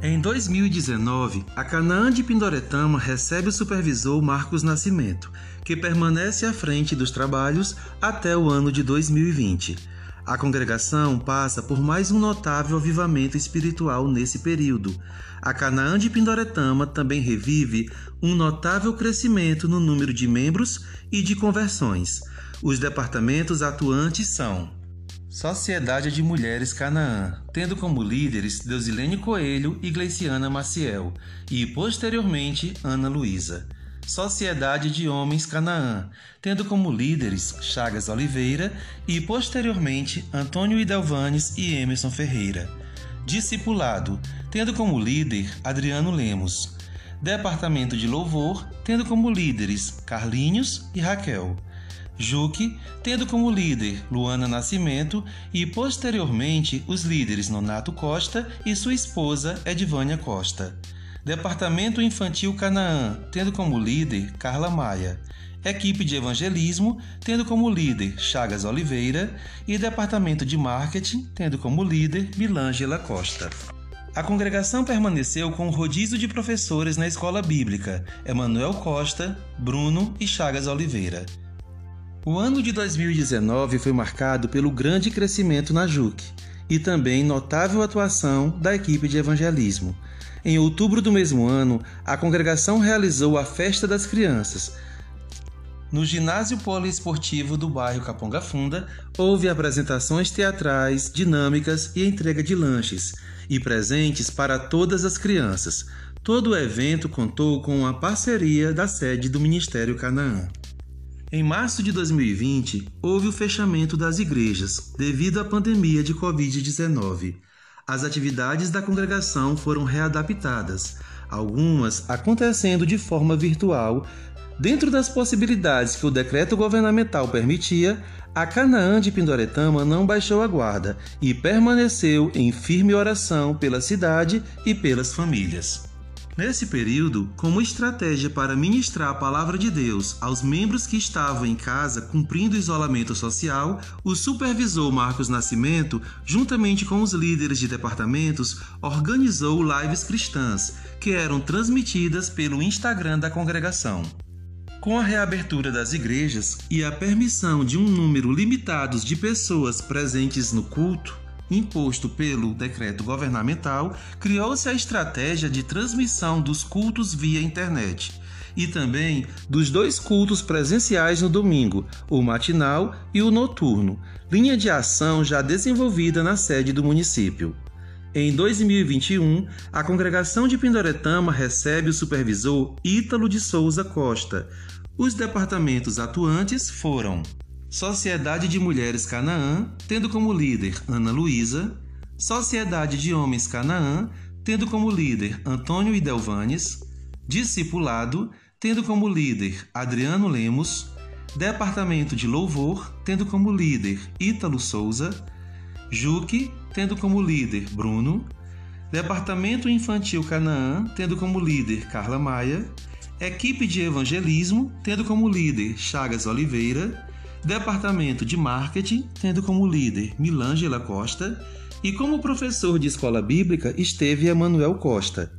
Em 2019, a Canaã de Pindoretama recebe o supervisor Marcos Nascimento, que permanece à frente dos trabalhos até o ano de 2020. A congregação passa por mais um notável avivamento espiritual nesse período. A Canaã de Pindoretama também revive um notável crescimento no número de membros e de conversões. Os departamentos atuantes são Sociedade de Mulheres Canaã, tendo como líderes Deusilene Coelho e Gleiciana Maciel, e posteriormente Ana Luísa. Sociedade de Homens Canaã, tendo como líderes Chagas Oliveira e posteriormente Antônio Idelvanes e Emerson Ferreira. Discipulado, tendo como líder Adriano Lemos. Departamento de Louvor, tendo como líderes Carlinhos e Raquel. Juque, tendo como líder Luana Nascimento e posteriormente os líderes Nonato Costa e sua esposa Edvânia Costa. Departamento Infantil Canaã, tendo como líder Carla Maia. Equipe de Evangelismo, tendo como líder Chagas Oliveira. E Departamento de Marketing, tendo como líder Milângela Costa. A congregação permaneceu com o rodízio de professores na escola bíblica, Emanuel Costa, Bruno e Chagas Oliveira. O ano de 2019 foi marcado pelo grande crescimento na JUC e também notável atuação da equipe de evangelismo. Em outubro do mesmo ano, a congregação realizou a Festa das Crianças. No ginásio poliesportivo do bairro Caponga Funda, houve apresentações teatrais, dinâmicas e entrega de lanches e presentes para todas as crianças. Todo o evento contou com a parceria da sede do Ministério Canaã. Em março de 2020, houve o fechamento das igrejas devido à pandemia de Covid-19. As atividades da congregação foram readaptadas, algumas acontecendo de forma virtual. Dentro das possibilidades que o decreto governamental permitia, a Canaã de Pindoretama não baixou a guarda e permaneceu em firme oração pela cidade e pelas famílias. Nesse período, como estratégia para ministrar a palavra de Deus aos membros que estavam em casa cumprindo o isolamento social, o supervisor Marcos Nascimento, juntamente com os líderes de departamentos, organizou lives cristãs, que eram transmitidas pelo Instagram da congregação. Com a reabertura das igrejas e a permissão de um número limitado de pessoas presentes no culto, imposto pelo decreto governamental, criou-se a estratégia de transmissão dos cultos via internet e também dos dois cultos presenciais no domingo, o matinal e o noturno, linha de ação já desenvolvida na sede do município. Em 2021, a congregação de Pindoretama recebe o supervisor Ítalo de Souza Costa. Os departamentos atuantes foram Sociedade de Mulheres Canaã, tendo como líder Ana Luísa, Sociedade de Homens Canaã, tendo como líder Antônio Idelvanes, Discipulado, tendo como líder Adriano Lemos, Departamento de Louvor, tendo como líder Ítalo Souza, Juque, tendo como líder Bruno, Departamento Infantil Canaã, tendo como líder Carla Maia, Equipe de Evangelismo, tendo como líder Chagas Oliveira, Departamento de Marketing, tendo como líder Milângela Costa, e como professor de escola bíblica esteve Emanuel Costa.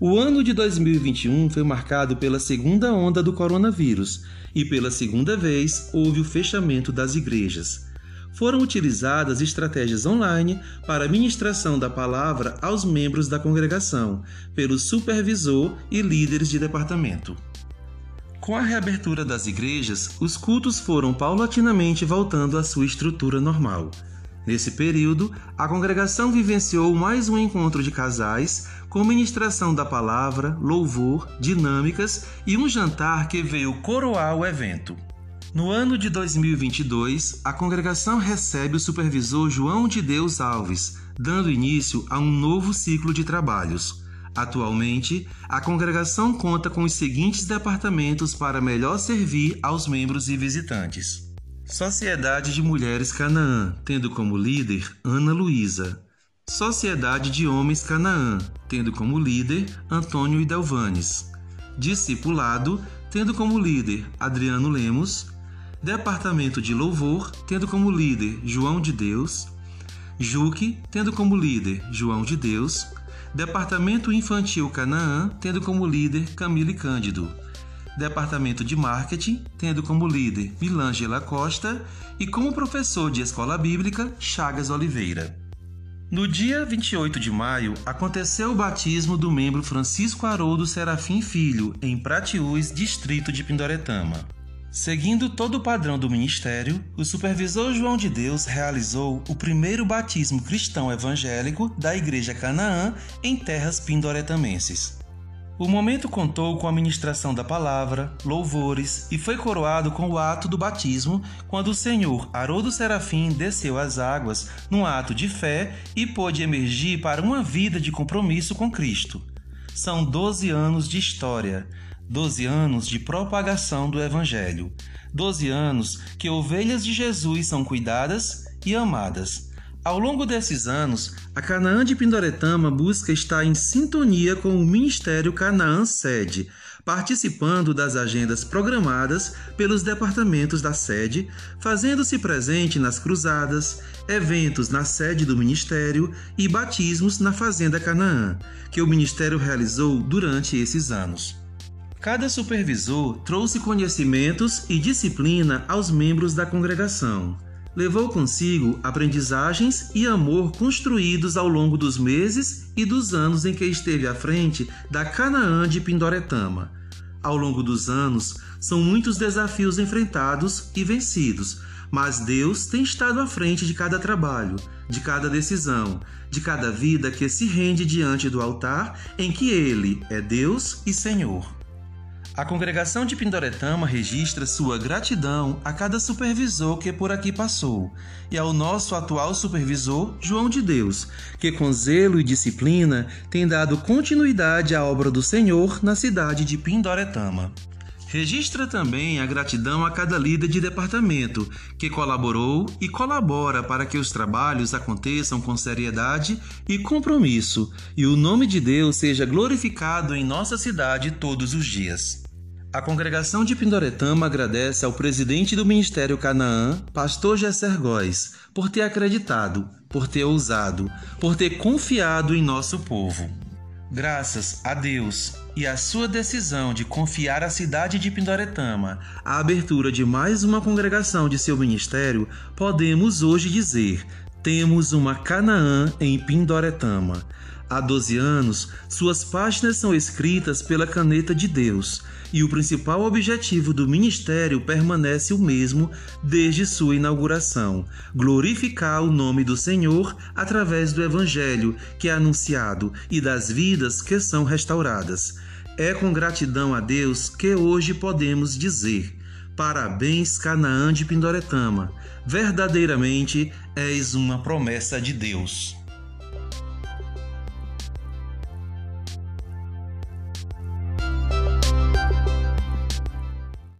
O ano de 2021 foi marcado pela segunda onda do coronavírus e pela segunda vez houve o fechamento das igrejas. Foram utilizadas estratégias online para a ministração da palavra aos membros da congregação, pelo supervisor e líderes de departamento. Com a reabertura das igrejas, os cultos foram paulatinamente voltando à sua estrutura normal. Nesse período, a congregação vivenciou mais um encontro de casais, com ministração da palavra, louvor, dinâmicas e um jantar que veio coroar o evento. No ano de 2022, a congregação recebe o supervisor João de Deus Alves, dando início a um novo ciclo de trabalhos. Atualmente, a congregação conta com os seguintes departamentos para melhor servir aos membros e visitantes: Sociedade de Mulheres Canaã, tendo como líder Ana Luísa. Sociedade de Homens Canaã, tendo como líder Antônio Idelvanes. Discipulado, tendo como líder Adriano Lemos. Departamento de Louvor, tendo como líder João de Deus. Juque, tendo como líder João de Deus Departamento Infantil Canaã, tendo como líder Camille Cândido. Departamento de Marketing, tendo como líder Milângela Costa e como professor de escola bíblica Chagas Oliveira. No dia 28 de maio, aconteceu o batismo do membro Francisco Haroldo Serafim Filho, em Pratiús, distrito de Pindoretama. Seguindo todo o padrão do ministério, o supervisor João de Deus realizou o primeiro batismo cristão evangélico da Igreja Canaã em terras pindoretamenses. O momento contou com a ministração da palavra, louvores e foi coroado com o ato do batismo, quando o Senhor Haroldo Serafim desceu às águas num ato de fé e pôde emergir para uma vida de compromisso com Cristo. São 12 anos de história, 12 anos de propagação do Evangelho, 12 anos que ovelhas de Jesus são cuidadas e amadas ao longo desses anos, a Canaã de Pindoretama busca estar em sintonia com o Ministério Canaã Sede, participando das agendas programadas pelos departamentos da sede, fazendo-se presente nas cruzadas, eventos na sede do Ministério e batismos na Fazenda Canaã, que o Ministério realizou durante esses anos. Cada supervisor trouxe conhecimentos e disciplina aos membros da congregação levou consigo aprendizagens e amor construídos ao longo dos meses e dos anos em que esteve à frente da Canaã de Pindoretama. Ao longo dos anos, são muitos desafios enfrentados e vencidos, mas Deus tem estado à frente de cada trabalho, de cada decisão, de cada vida que se rende diante do altar em que Ele é Deus e Senhor. A congregação de Pindoretama registra sua gratidão a cada supervisor que por aqui passou e ao nosso atual supervisor, João de Deus, que com zelo e disciplina tem dado continuidade à obra do Senhor na cidade de Pindoretama. Registra também a gratidão a cada líder de departamento que colaborou e colabora para que os trabalhos aconteçam com seriedade e compromisso e o nome de Deus seja glorificado em nossa cidade todos os dias. A congregação de Pindoretama agradece ao presidente do Ministério Canaã, pastor Gesser Góes, por ter acreditado, por ter ousado, por ter confiado em nosso povo. Graças a Deus e à sua decisão de confiar à cidade de Pindoretama a abertura de mais uma congregação de seu ministério, podemos hoje dizer: temos uma Canaã em Pindoretama. Há 12 anos, suas páginas são escritas pela caneta de Deus, e o principal objetivo do ministério permanece o mesmo desde sua inauguração: glorificar o nome do Senhor através do evangelho que é anunciado e das vidas que são restauradas. É com gratidão a Deus que hoje podemos dizer: Parabéns, Canaã de Pindoretama. Verdadeiramente és uma promessa de Deus.